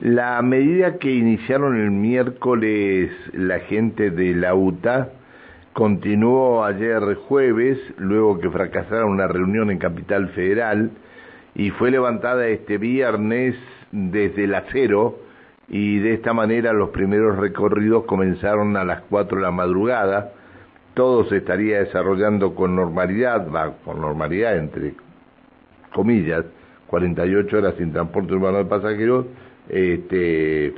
La medida que iniciaron el miércoles la gente de la UTA continuó ayer jueves, luego que fracasara una reunión en Capital Federal, y fue levantada este viernes desde la cero, y de esta manera los primeros recorridos comenzaron a las 4 de la madrugada. Todo se estaría desarrollando con normalidad, va, con normalidad entre comillas, 48 horas sin transporte urbano de pasajeros, este,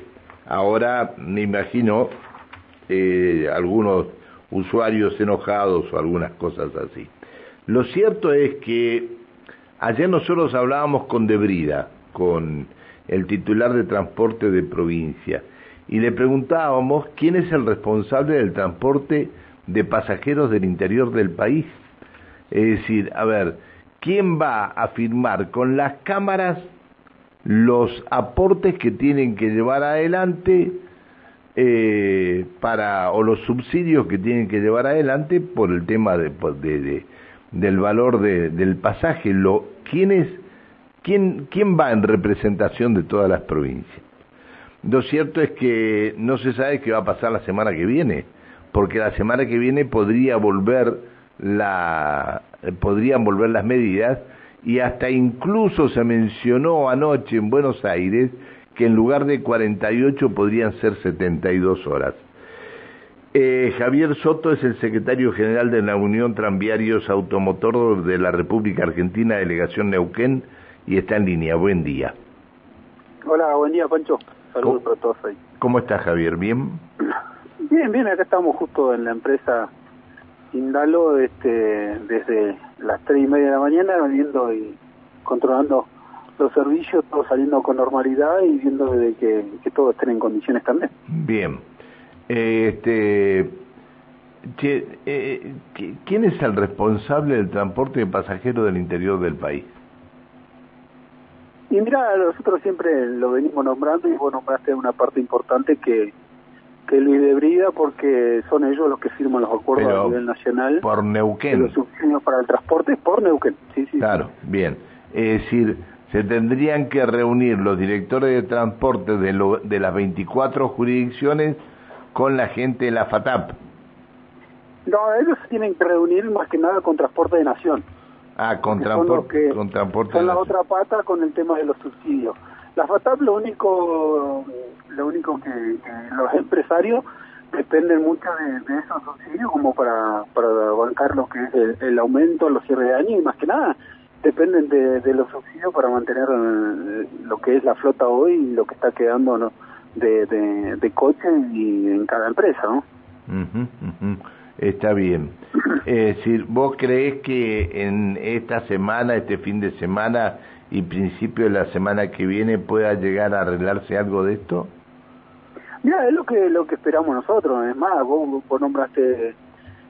ahora me imagino eh, algunos usuarios enojados o algunas cosas así. Lo cierto es que ayer nosotros hablábamos con Debrida, con el titular de transporte de provincia, y le preguntábamos quién es el responsable del transporte de pasajeros del interior del país. Es decir, a ver, ¿quién va a firmar con las cámaras los aportes que tienen que llevar adelante eh, para o los subsidios que tienen que llevar adelante por el tema de, de, del valor del pasaje quién es quién quién va en representación de todas las provincias lo cierto es que no se sabe qué va a pasar la semana que viene porque la semana que viene podría volver la podrían volver las medidas y hasta incluso se mencionó anoche en Buenos Aires que en lugar de 48 podrían ser 72 horas. Eh, Javier Soto es el secretario general de la Unión Tranviarios Automotor de la República Argentina, delegación Neuquén, y está en línea. Buen día. Hola, buen día, Pancho. Saludos para todos ahí. ¿Cómo está, Javier? ¿Bien? Bien, bien, acá estamos justo en la empresa Indalo este, desde las tres y media de la mañana viendo y controlando los servicios, todo saliendo con normalidad y viendo de que, que todos estén en condiciones también. Bien. Este, eh, ¿Quién es el responsable del transporte de pasajeros del interior del país? Y mira, nosotros siempre lo venimos nombrando y vos nombraste una parte importante que que Luis de Brida porque son ellos los que firman los acuerdos a nivel nacional por Neuquén. los subsidios para el transporte por Neuquén sí sí. Claro bien. Es decir se tendrían que reunir los directores de transporte de, lo, de las 24 jurisdicciones con la gente de la FATAP. No ellos se tienen que reunir más que nada con transporte de nación. Ah con, transporte con transporte son la otra pata con el tema de los subsidios la FATAP lo único lo único que, los empresarios dependen mucho de, esos subsidios como para, para bancar lo que es el, aumento, los cierres de año y más que nada dependen de, los subsidios para mantener eh, lo que es la flota hoy y lo que está quedando ¿no? de, de, coches y en cada empresa, ¿no? Está bien. Es decir, ¿vos crees que en esta semana, este fin de semana y principio de la semana que viene pueda llegar a arreglarse algo de esto? Mira, es lo que lo que esperamos nosotros. Es más, vos, nombraste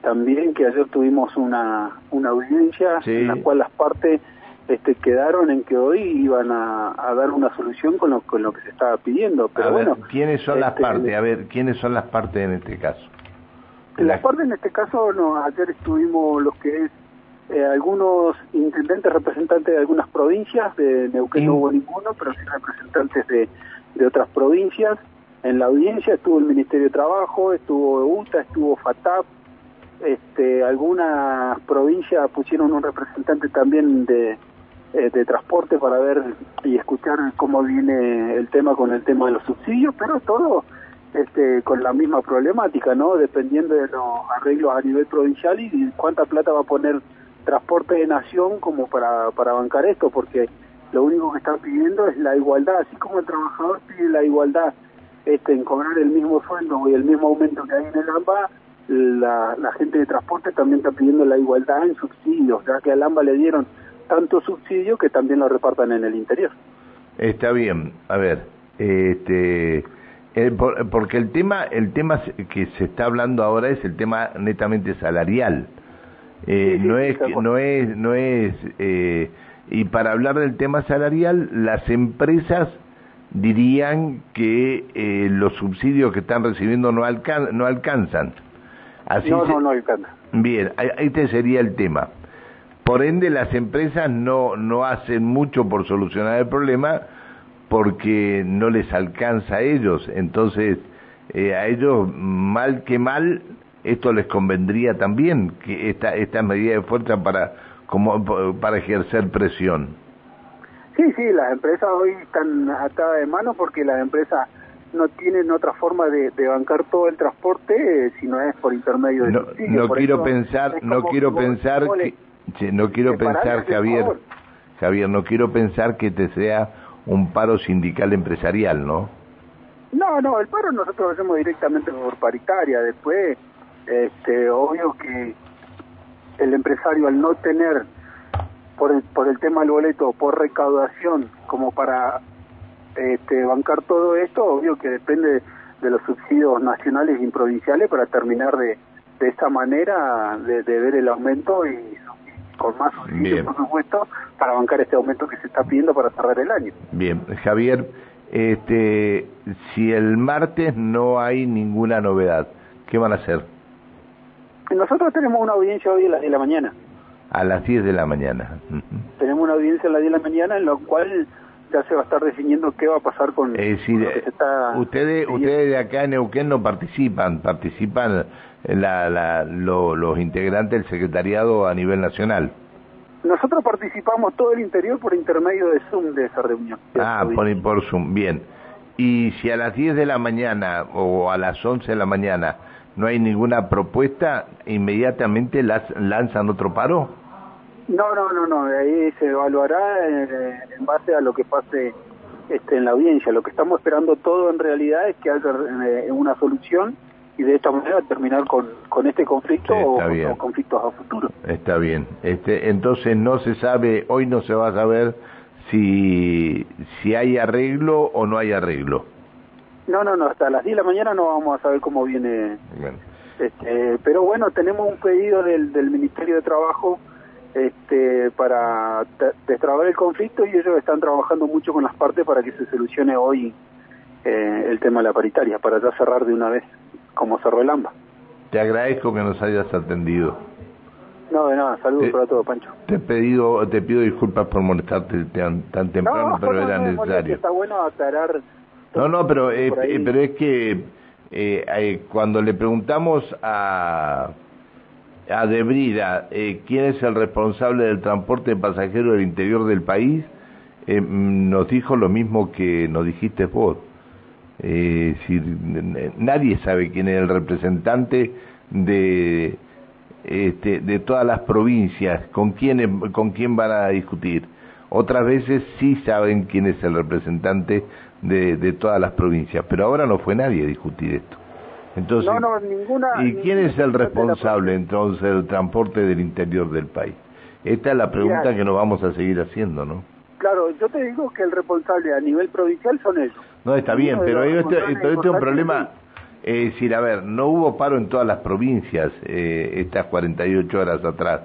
también que ayer tuvimos una, una audiencia en la cual las partes este, quedaron en que hoy iban a, dar una solución con lo, con lo que se estaba pidiendo. Pero a bueno, ¿quiénes son las este, partes? A ver, ¿quiénes son las partes en este caso? Las partes en este caso, no, ayer estuvimos los que es eh, algunos intendentes representantes de algunas provincias, de Neuquén no hubo ninguno, pero sí representantes de, de otras provincias, en la audiencia estuvo el Ministerio de Trabajo, estuvo UTA, estuvo FATAP, este, algunas provincias pusieron un representante también de, eh, de transporte para ver y escuchar cómo viene el tema con el tema de los subsidios, pero todo este, con la misma problemática, ¿no? Dependiendo de los arreglos a nivel provincial y cuánta plata va a poner transporte de nación como para, para bancar esto, porque lo único que están pidiendo es la igualdad, así como el trabajador pide la igualdad este, en cobrar el mismo sueldo y el mismo aumento que hay en el AMBA, la, gente de transporte también está pidiendo la igualdad en subsidios, ya que al AMBA le dieron tanto subsidio que también lo repartan en el interior. Está bien, a ver, este, porque el tema, el tema que se está hablando ahora es el tema netamente salarial. Eh, no es, no es, no es, eh, y para hablar del tema salarial, las empresas dirían que eh, los subsidios que están recibiendo no, alcan no alcanzan. Así no, no, no alcanzan. Bien, este sería el tema. Por ende, las empresas no, no hacen mucho por solucionar el problema porque no les alcanza a ellos. Entonces, eh, a ellos, mal que mal, esto les convendría también, que esta, esta medida de fuerza para, como, para ejercer presión. Sí, sí, las empresas hoy están atadas de mano porque las empresas no tienen otra forma de, bancar todo el transporte eh, si no es por intermedio de no, no quiero pensar no quiero pensar que, no quiero pensar Javier Javier no quiero pensar que te sea un paro sindical empresarial no no no el paro nosotros lo hacemos directamente por paritaria después este obvio que el empresario al no tener por el, por el tema del boleto por recaudación como para este, bancar todo esto, obvio que depende de los subsidios nacionales y provinciales para terminar de, de esta manera de, ver el aumento y con más subsidios, por supuesto, para bancar este aumento que se está pidiendo para cerrar el año. Bien, Javier, este, si el martes no hay ninguna novedad, ¿qué van a hacer? Nosotros tenemos una audiencia hoy a las 10 de la mañana. A las 10 de la mañana. Tenemos una audiencia a las 10 de la mañana en la cual ya se va a estar definiendo qué va a pasar con, es decir, ustedes ustedes de acá en Neuquén no participan participan la, la, los integrantes del secretariado a nivel nacional. Nosotros participamos todo el interior por intermedio de Zoom de esa reunión. Ah por, por Zoom bien. Y si a las 10 de la mañana o a las 11 de la mañana no hay ninguna propuesta inmediatamente las lanzan otro paro no, no, no, no, ahí se evaluará eh, en, base a lo que pase este, en la audiencia. Lo que estamos esperando todo en realidad es que haya eh, una solución y de esta manera terminar con, con este conflicto o, con conflictos a futuro. Está bien. Este, entonces no se sabe, hoy no se va a saber si, si hay arreglo o no hay arreglo. No, no, no, hasta las 10 de la mañana no vamos a saber cómo viene. Este, pero bueno, tenemos un pedido del, del Ministerio de Trabajo este, para destrabar el conflicto y ellos están trabajando mucho con las partes para que se solucione hoy eh, el tema de la paritaria, para ya cerrar de una vez, como cerró el AMBA. Te agradezco que nos hayas atendido. No, de nada, saludos para todo, Pancho. Te, pedido, te pido disculpas por molestarte tan, tan temprano, pero era necesario. Está bueno aclarar. No, no, pero, eh, pero es que eh, cuando le preguntamos a a Debrida, eh, quién es el responsable del transporte de pasajeros del interior del país, eh, nos dijo lo mismo que nos dijiste vos. Eh, si, nadie sabe quién es el representante de, este, de todas las provincias, con quién, con quién van a discutir. Otras veces sí saben quién es el representante de, de todas las provincias, pero ahora no fue nadie a discutir esto. Entonces, ¿Y quién es el responsable entonces del transporte del interior del país? Esta es la pregunta que nos vamos a seguir haciendo, ¿no? Claro, yo te digo que el responsable a nivel provincial son ellos. No, está bien, pero este, este, es un problema, es decir, a ver, no hubo paro en todas las provincias eh, estas 48 horas atrás,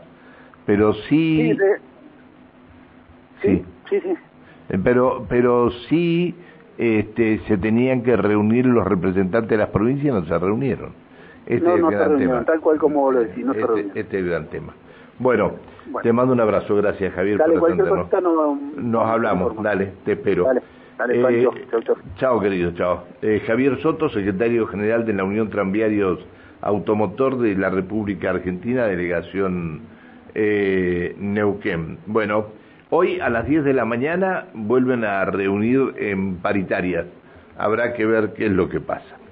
pero sí... Sí, sí, sí. Eh, pero, pero sí este, se tenían que reunir los representantes de las provincias y no se reunieron. Este no, no se reunieron, tal cual como lo decís, no este, se reunieron. Este es el gran tema. Bueno, te mando un abrazo, gracias Javier dale, por. No, Nos hablamos, dale, te espero. Dale. Dale, eh. Chao, querido, chao. Eh, Javier Soto, secretario general de la Unión Tranviarios Automotor de la República Argentina, delegación eh, Neuquén. Bueno, Hoy a las 10 de la mañana vuelven a reunir en paritarias. Habrá que ver qué es lo que pasa.